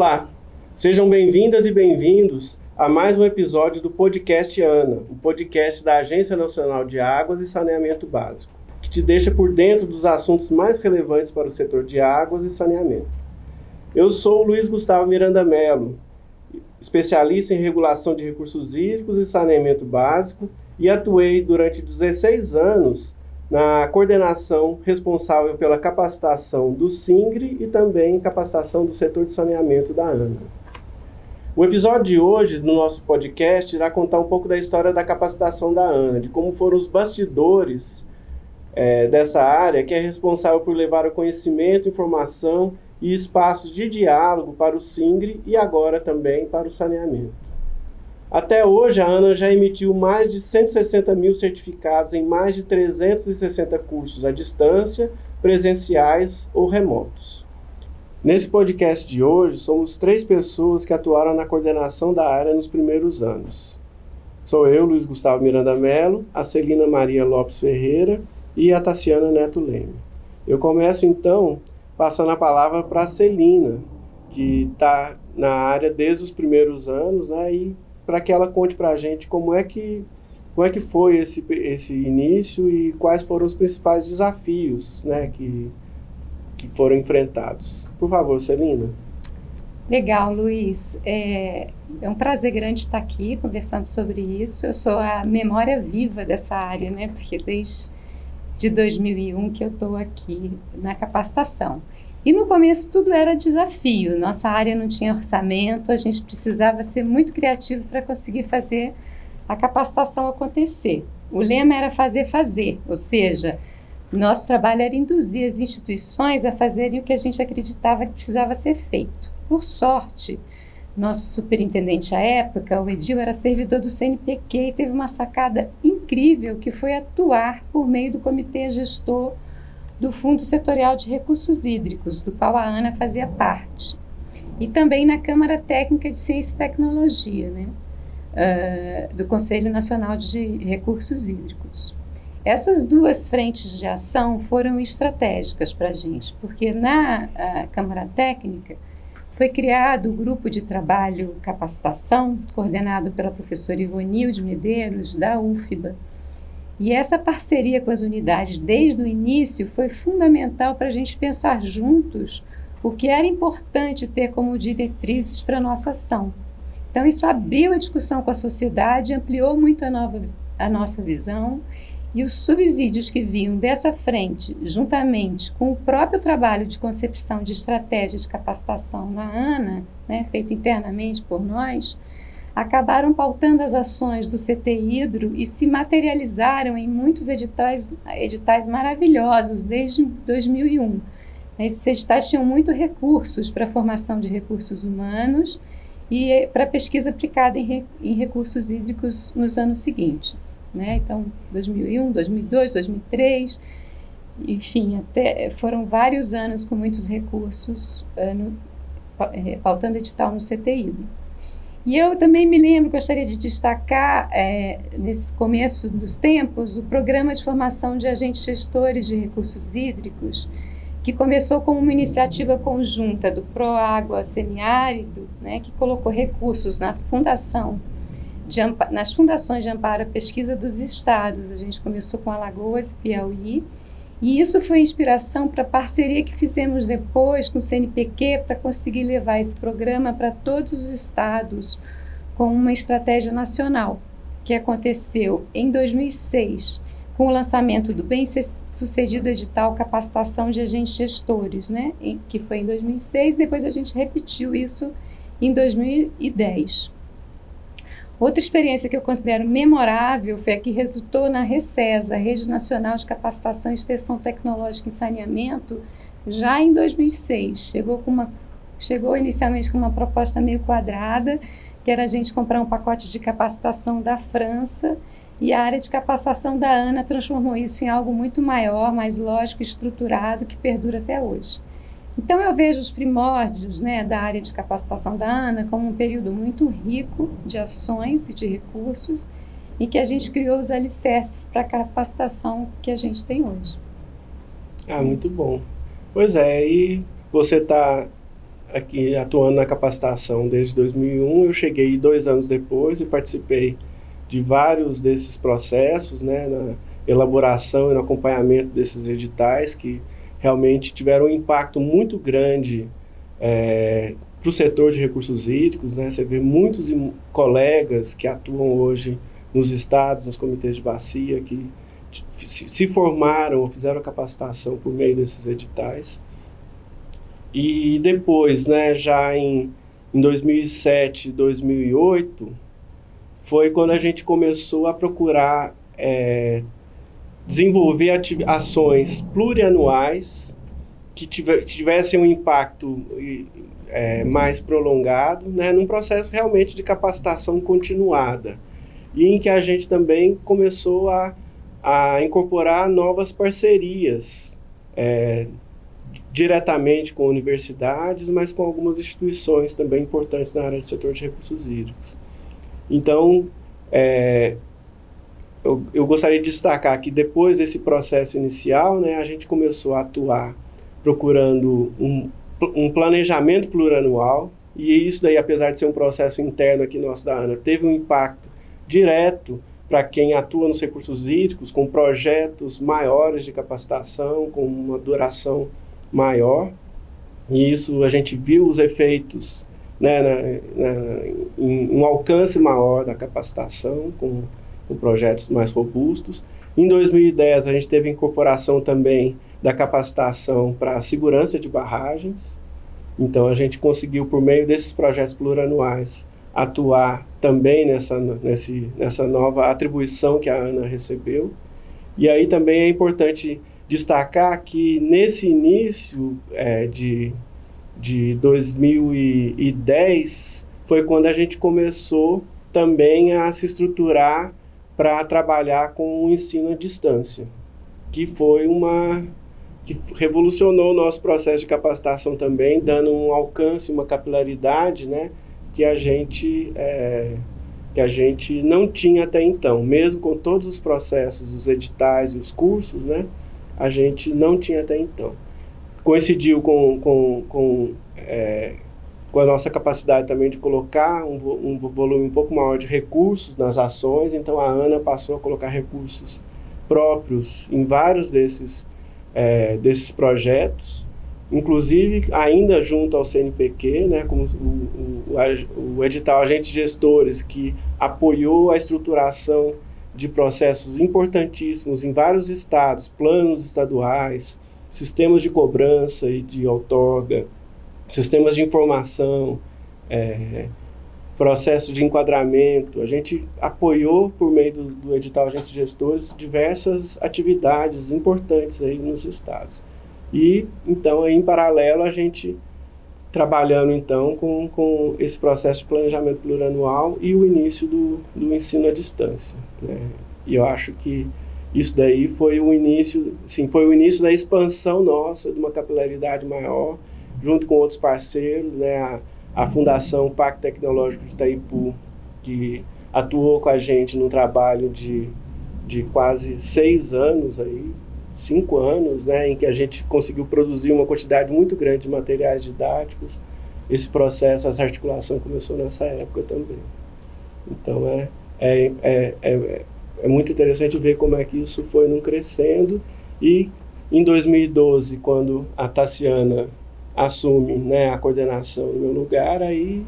Olá, sejam bem-vindas e bem-vindos a mais um episódio do podcast ANA, o podcast da Agência Nacional de Águas e Saneamento Básico, que te deixa por dentro dos assuntos mais relevantes para o setor de águas e saneamento. Eu sou o Luiz Gustavo Miranda Mello, especialista em regulação de recursos hídricos e saneamento básico e atuei durante 16 anos na coordenação responsável pela capacitação do SINGRE e também capacitação do setor de saneamento da ANA. O episódio de hoje do nosso podcast irá contar um pouco da história da capacitação da ANA, de como foram os bastidores é, dessa área que é responsável por levar o conhecimento, informação e espaços de diálogo para o SINGRE e agora também para o saneamento. Até hoje, a ANA já emitiu mais de 160 mil certificados em mais de 360 cursos à distância, presenciais ou remotos. Nesse podcast de hoje, somos três pessoas que atuaram na coordenação da área nos primeiros anos. Sou eu, Luiz Gustavo Miranda Mello, a Celina Maria Lopes Ferreira e a Tassiana Neto Leme. Eu começo então passando a palavra para a Celina, que está na área desde os primeiros anos, né, e para que ela conte para a gente como é que como é que foi esse, esse início e quais foram os principais desafios né, que, que foram enfrentados. Por favor, Celina. Legal, Luiz. É, é, um prazer grande estar aqui conversando sobre isso. Eu sou a memória viva dessa área, né? Porque desde de 2001 que eu estou aqui na capacitação. E no começo tudo era desafio. Nossa área não tinha orçamento, a gente precisava ser muito criativo para conseguir fazer a capacitação acontecer. O lema era fazer fazer, ou seja, nosso trabalho era induzir as instituições a fazerem o que a gente acreditava que precisava ser feito. Por sorte, nosso superintendente à época, o Edil, era servidor do CNPq e teve uma sacada incrível que foi atuar por meio do comitê gestor do Fundo Setorial de Recursos Hídricos, do qual a ANA fazia parte, e também na Câmara Técnica de Ciência e Tecnologia, né, uh, do Conselho Nacional de Recursos Hídricos. Essas duas frentes de ação foram estratégicas para a gente, porque na Câmara Técnica foi criado o grupo de trabalho capacitação, coordenado pela professora Ivonilde Medeiros, da UFBA, e essa parceria com as unidades desde o início foi fundamental para a gente pensar juntos o que era importante ter como diretrizes para a nossa ação. Então, isso abriu a discussão com a sociedade, ampliou muito a, nova, a nossa visão e os subsídios que vinham dessa frente, juntamente com o próprio trabalho de concepção de estratégia de capacitação na ANA, né, feito internamente por nós, acabaram pautando as ações do CT Hidro e se materializaram em muitos editais, editais maravilhosos desde 2001. Esses editais tinham muito recursos para a formação de recursos humanos e para pesquisa aplicada em, em, recursos hídricos nos anos seguintes. Né? Então, 2001, 2002, 2003, enfim, até foram vários anos com muitos recursos uh, no, uh, pautando edital no CT Hidro. E eu também me lembro, gostaria de destacar, é, nesse começo dos tempos, o programa de formação de agentes gestores de recursos hídricos, que começou como uma iniciativa conjunta do Proágua Semiárido, né, que colocou recursos na fundação de, nas fundações de amparo à pesquisa dos estados. A gente começou com Alagoas, Piauí, e isso foi inspiração para a parceria que fizemos depois com o CNPq para conseguir levar esse programa para todos os estados com uma estratégia nacional, que aconteceu em 2006, com o lançamento do bem-sucedido edital Capacitação de Agentes Gestores, né, que foi em 2006, depois a gente repetiu isso em 2010. Outra experiência que eu considero memorável foi a que resultou na RECESA, Rede Nacional de Capacitação e Extensão Tecnológica em Saneamento, já em 2006. Chegou, com uma, chegou inicialmente com uma proposta meio quadrada, que era a gente comprar um pacote de capacitação da França, e a área de capacitação da ANA transformou isso em algo muito maior, mais lógico estruturado, que perdura até hoje. Então, eu vejo os primórdios né, da área de capacitação da ANA como um período muito rico de ações e de recursos em que a gente criou os alicerces para a capacitação que a gente tem hoje. Ah, muito bom. Pois é, e você está aqui atuando na capacitação desde 2001. Eu cheguei dois anos depois e participei de vários desses processos, né, na elaboração e no acompanhamento desses editais que realmente tiveram um impacto muito grande é, para o setor de recursos hídricos. Né? Você vê muitos colegas que atuam hoje nos estados, nos comitês de bacia, que se formaram ou fizeram capacitação por meio desses editais. E depois, né, já em, em 2007, 2008, foi quando a gente começou a procurar é, desenvolver ações plurianuais que, tivessem um impacto é, mais prolongado, né, num processo realmente de capacitação continuada. E em que a gente também começou a, a incorporar novas parcerias, é, diretamente com universidades, mas com algumas instituições também importantes na área do setor de recursos hídricos. Então, é, eu, eu, gostaria de destacar que depois desse processo inicial, né, a gente começou a atuar procurando um, um planejamento plurianual, e isso daí, apesar de ser um processo interno aqui nosso da ANA, teve um impacto direto para quem atua nos recursos hídricos, com projetos maiores de capacitação, com uma duração maior. E isso a gente viu os efeitos né, na, na, em um alcance maior da capacitação, com, com projetos mais robustos. Em 2010, a gente teve incorporação também da capacitação para a segurança de barragens. Então, a gente conseguiu, por meio desses projetos plurianuais, atuar também nessa, nesse, nessa nova atribuição que a ANA recebeu. E aí também é importante destacar que nesse início é, de, de 2010 foi quando a gente começou também a se estruturar para trabalhar com o ensino à distância, que foi uma que revolucionou o nosso processo de capacitação também, dando um alcance, uma capilaridade, né, que a gente é, que a gente não tinha até então, mesmo com todos os processos, os editais e os cursos, né, a gente não tinha até então. Coincidiu com, com, com, é, com a nossa capacidade também de colocar um, um volume um pouco maior de recursos nas ações, então a ANA passou a colocar recursos próprios em vários desses é, desses projetos, inclusive ainda junto ao CNPq, né, como o, o, o edital Agentes Gestores, que apoiou a estruturação de processos importantíssimos em vários estados, planos estaduais, sistemas de cobrança e de outorga, sistemas de informação, é, processo de enquadramento. A gente apoiou, por meio do, do edital Agentes Gestores, diversas atividades importantes aí nos estados. E, então, aí, em paralelo, a gente trabalhando, então, com, com esse processo de planejamento plurianual e o início do, do ensino à distância. Né? E eu acho que isso daí foi o início, sim, foi o início da expansão nossa, de uma capilaridade maior, junto com outros parceiros, né? A, a Fundação Pacto Tecnológico de Itaipu, que atuou com a gente no trabalho de, de quase seis anos aí, cinco anos, né, em que a gente conseguiu produzir uma quantidade muito grande de materiais didáticos. Esse processo, essa articulação começou nessa época também. Então é, é, é, é, é muito interessante ver como é que isso foi num crescendo e em 2012, quando a Tassiana assume né, a coordenação no meu lugar, aí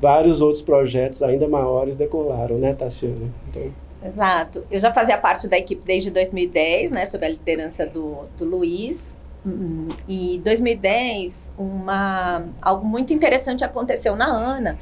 vários outros projetos ainda maiores decolaram, né, Tassiana? Então... Exato. Eu já fazia parte da equipe desde 2010, né, sob a liderança do, do Luiz. Uhum. E 2010, uma, algo muito interessante aconteceu na ANA,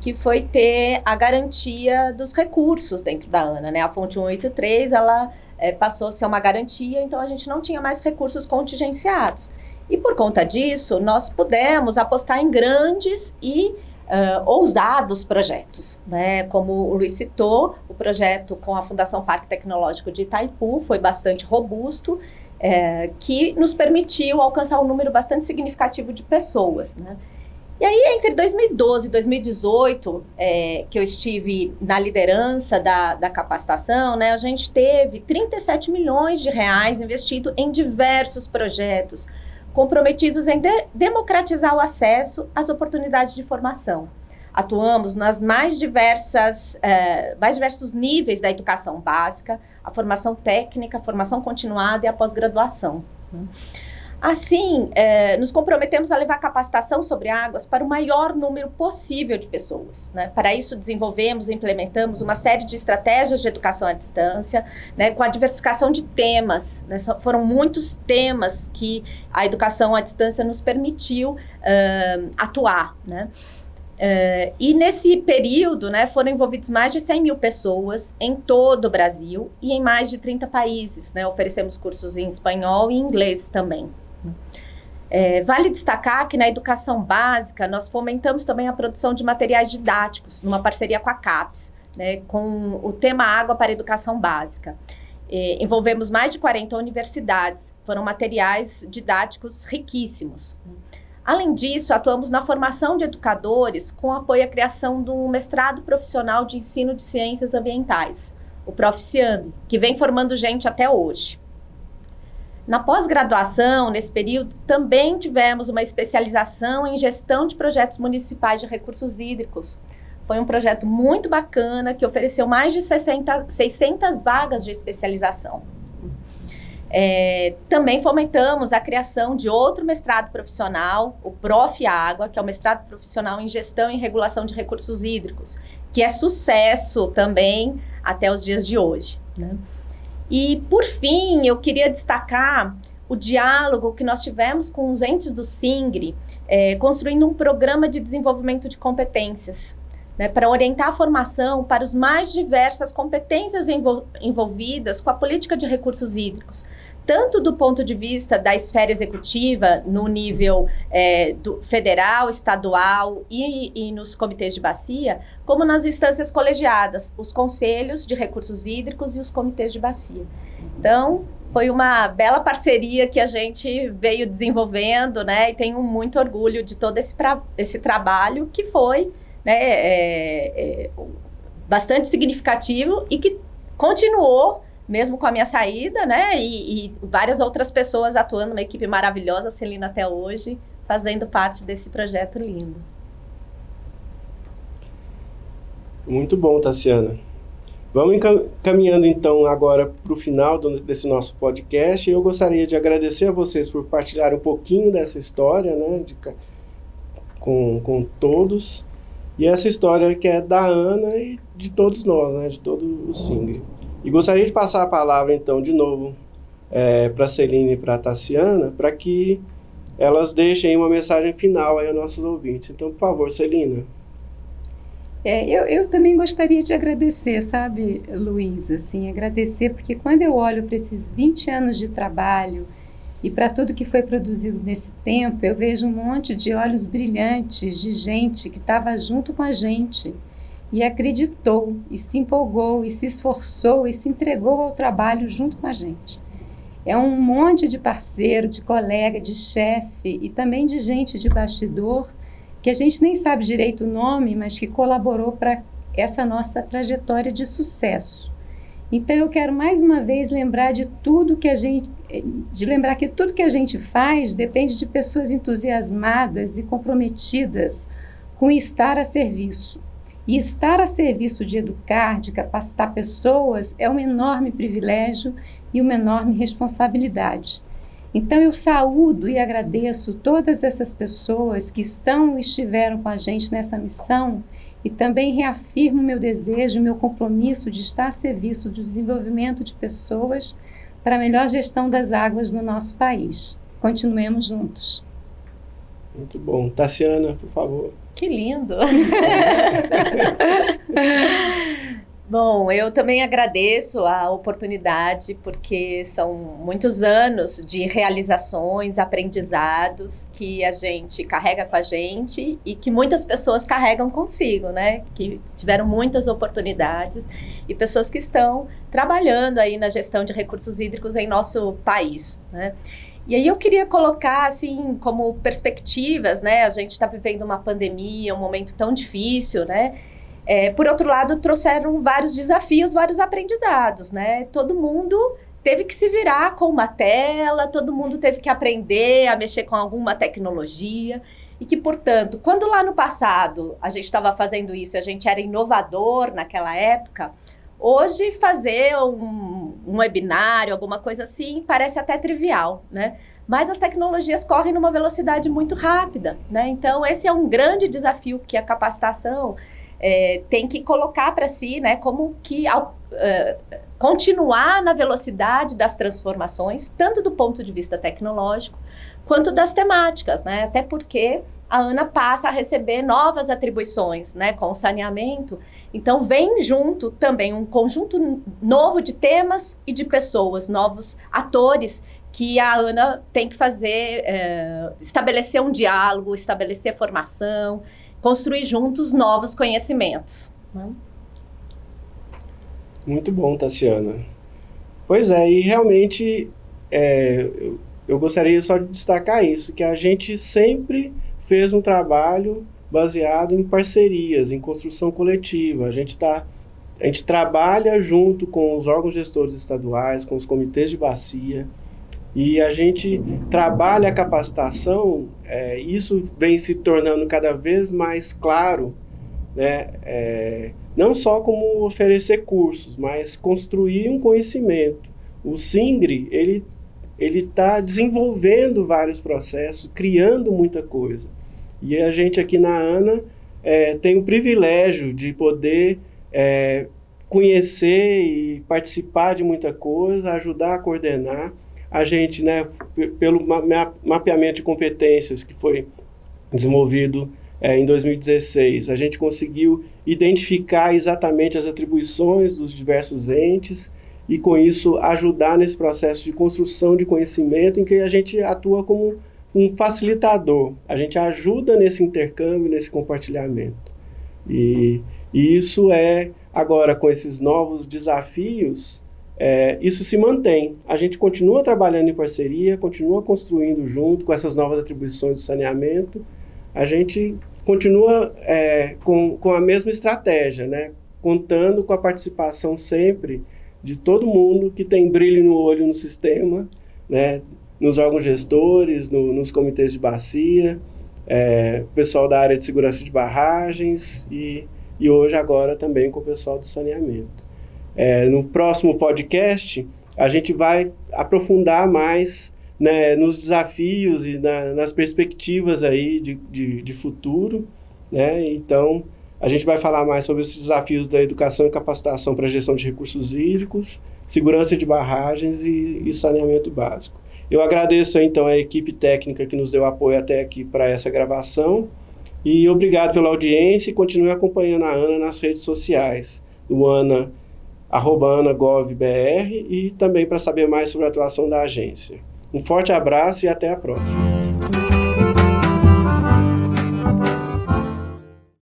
que foi ter a garantia dos recursos dentro da ANA, né? A fonte 183, ela é, passou a ser uma garantia, então a gente não tinha mais recursos contingenciados. E por conta disso, nós pudemos apostar em grandes e uh, ousados projetos. Né? Como o Luiz citou, o projeto com a Fundação Parque Tecnológico de Itaipu foi bastante robusto, é, que nos permitiu alcançar um número bastante significativo de pessoas. Né? E aí, entre 2012 e 2018, é, que eu estive na liderança da, da capacitação, né, a gente teve 37 milhões de reais investido em diversos projetos, comprometidos em de democratizar o acesso às oportunidades de formação. Atuamos nas mais diversas, eh, mais diversos níveis da educação básica, a formação técnica, a formação continuada e a pós-graduação. Assim, eh, nos comprometemos a levar capacitação sobre águas para o maior número possível de pessoas. Né? Para isso, desenvolvemos e implementamos uma série de estratégias de educação à distância, né, com a diversificação de temas. Né? Foram muitos temas que a educação à distância nos permitiu uh, atuar. Né? Uh, e nesse período, né, foram envolvidos mais de 100 mil pessoas em todo o Brasil e em mais de 30 países. Né? Oferecemos cursos em espanhol e inglês também. É, vale destacar que na educação básica nós fomentamos também a produção de materiais didáticos, numa parceria com a CAPES, né, com o tema Água para Educação Básica. É, envolvemos mais de 40 universidades, foram materiais didáticos riquíssimos. Além disso, atuamos na formação de educadores com apoio à criação do mestrado profissional de ensino de ciências ambientais, o Proficiame, que vem formando gente até hoje. Na pós-graduação, nesse período, também tivemos uma especialização em gestão de projetos municipais de recursos hídricos. Foi um projeto muito bacana que ofereceu mais de 60, 600 vagas de especialização. É, também fomentamos a criação de outro mestrado profissional, o Prof. Água, que é o mestrado profissional em gestão e regulação de recursos hídricos, que é sucesso também até os dias de hoje. Né? E, por fim, eu queria destacar o diálogo que nós tivemos com os entes do SINGRE, é, construindo um programa de desenvolvimento de competências, né, para orientar a formação para as mais diversas competências envol envolvidas com a política de recursos hídricos, tanto do ponto de vista da esfera executiva, no nível é, do federal, estadual e, e, nos comitês de bacia, como nas instâncias colegiadas, os conselhos de recursos hídricos e os comitês de bacia. Então, foi uma bela parceria que a gente veio desenvolvendo, né? E tenho muito orgulho de todo esse, pra, esse trabalho que foi né, é, é, bastante significativo e que continuou mesmo com a minha saída, né? E, e, várias outras pessoas atuando, uma equipe maravilhosa, Celina até hoje, fazendo parte desse projeto lindo. Muito bom, Tassiana. Vamos caminhando então agora para o final do, desse nosso podcast. Eu gostaria de agradecer a vocês por partilhar um pouquinho dessa história, né? De, com, com todos. E essa história que é da Ana e de todos nós, né? De todo o Singre. E gostaria de passar a palavra, então, de novo é, para Celine e para a Tassiana, para que elas deixem uma mensagem final aí aos nossos ouvintes. Então, por favor, Celina. É, eu, eu também gostaria de agradecer, sabe, Luiz, assim, agradecer, porque quando eu olho para esses 20 anos de trabalho e para tudo que foi produzido nesse tempo, eu vejo um monte de olhos brilhantes de gente que estava junto com a gente, e acreditou, e se empolgou, e se esforçou, e se entregou ao trabalho junto com a gente. É um monte de parceiro, de colega, de chefe e também de gente de bastidor que a gente nem sabe direito o nome, mas que colaborou para essa nossa trajetória de sucesso. Então eu quero mais uma vez lembrar de tudo que a gente de lembrar que tudo que a gente faz depende de pessoas entusiasmadas e comprometidas com estar a serviço. E estar a serviço de educar, de capacitar pessoas, é um enorme privilégio e uma enorme responsabilidade. Então eu saúdo e agradeço todas essas pessoas que estão e estiveram com a gente nessa missão e também reafirmo meu desejo, meu compromisso de estar a serviço do desenvolvimento de pessoas para a melhor gestão das águas no nosso país. Continuemos juntos. Muito bom. Tassiana, por favor. Que lindo! Bom, eu também agradeço a oportunidade, porque são muitos anos de realizações, aprendizados que a gente carrega com a gente e que muitas pessoas carregam consigo, né? Que tiveram muitas oportunidades e pessoas que estão trabalhando aí na gestão de recursos hídricos em nosso país, né? E aí eu queria colocar, assim, como perspectivas, né? A gente está vivendo uma pandemia, um momento tão difícil, né? É, por outro lado, trouxeram vários desafios, vários aprendizados, né? Todo mundo teve que se virar com uma tela, todo mundo teve que aprender a mexer com alguma tecnologia. E que, portanto, quando lá no passado a gente estava fazendo isso, a gente era inovador naquela época, hoje fazer um, um webinário, alguma coisa assim, parece até trivial, né? Mas as tecnologias correm numa velocidade muito rápida, né? Então, esse é um grande desafio que a capacitação é, tem que colocar para si, né? Como que ao, uh, continuar na velocidade das transformações, tanto do ponto de vista tecnológico, quanto das temáticas, né? Até porque a ANA passa a receber novas atribuições, né, com o saneamento. Então vem junto também um conjunto novo de temas e de pessoas, novos atores que a ANA tem que fazer, é, estabelecer um diálogo, estabelecer formação, construir juntos novos conhecimentos. Né? Muito bom, Tassiana. Pois é, e realmente é, eu, eu gostaria só de destacar isso, que a gente sempre fez um trabalho baseado em parcerias, em construção coletiva. A gente tá, a gente trabalha junto com os órgãos gestores estaduais, com os comitês de bacia, e a gente trabalha a capacitação. É, isso vem se tornando cada vez mais claro, né? É, não só como oferecer cursos, mas construir um conhecimento. O Singre ele ele está desenvolvendo vários processos, criando muita coisa. E a gente aqui na ANA é, tem o privilégio de poder é, conhecer e participar de muita coisa, ajudar a coordenar. A gente, né, pelo mapeamento de competências que foi desenvolvido é, em 2016, a gente conseguiu identificar exatamente as atribuições dos diversos entes e, com isso, ajudar nesse processo de construção de conhecimento em que a gente atua como um facilitador. A gente ajuda nesse intercâmbio, nesse compartilhamento. E, e isso é, agora, com esses novos desafios, é, isso se mantém. A gente continua trabalhando em parceria, continua construindo junto com essas novas atribuições do saneamento. A gente continua é, com, com a mesma estratégia, né? contando com a participação sempre de todo mundo que tem brilho no olho no sistema, né? nos órgãos gestores, no, nos comitês de bacia, é, pessoal da área de segurança de barragens e, e hoje agora também com o pessoal do saneamento. É, no próximo podcast a gente vai aprofundar mais né, nos desafios e na, nas perspectivas aí de, de, de futuro, né? Então a gente vai falar mais sobre esses desafios da educação e capacitação para gestão de recursos hídricos, segurança de barragens e, e saneamento básico. Eu agradeço então a equipe técnica que nos deu apoio até aqui para essa gravação e obrigado pela audiência e continue acompanhando a Ana nas redes sociais, do Ana, arroba AnaGovBR e também para saber mais sobre a atuação da agência. Um forte abraço e até a próxima.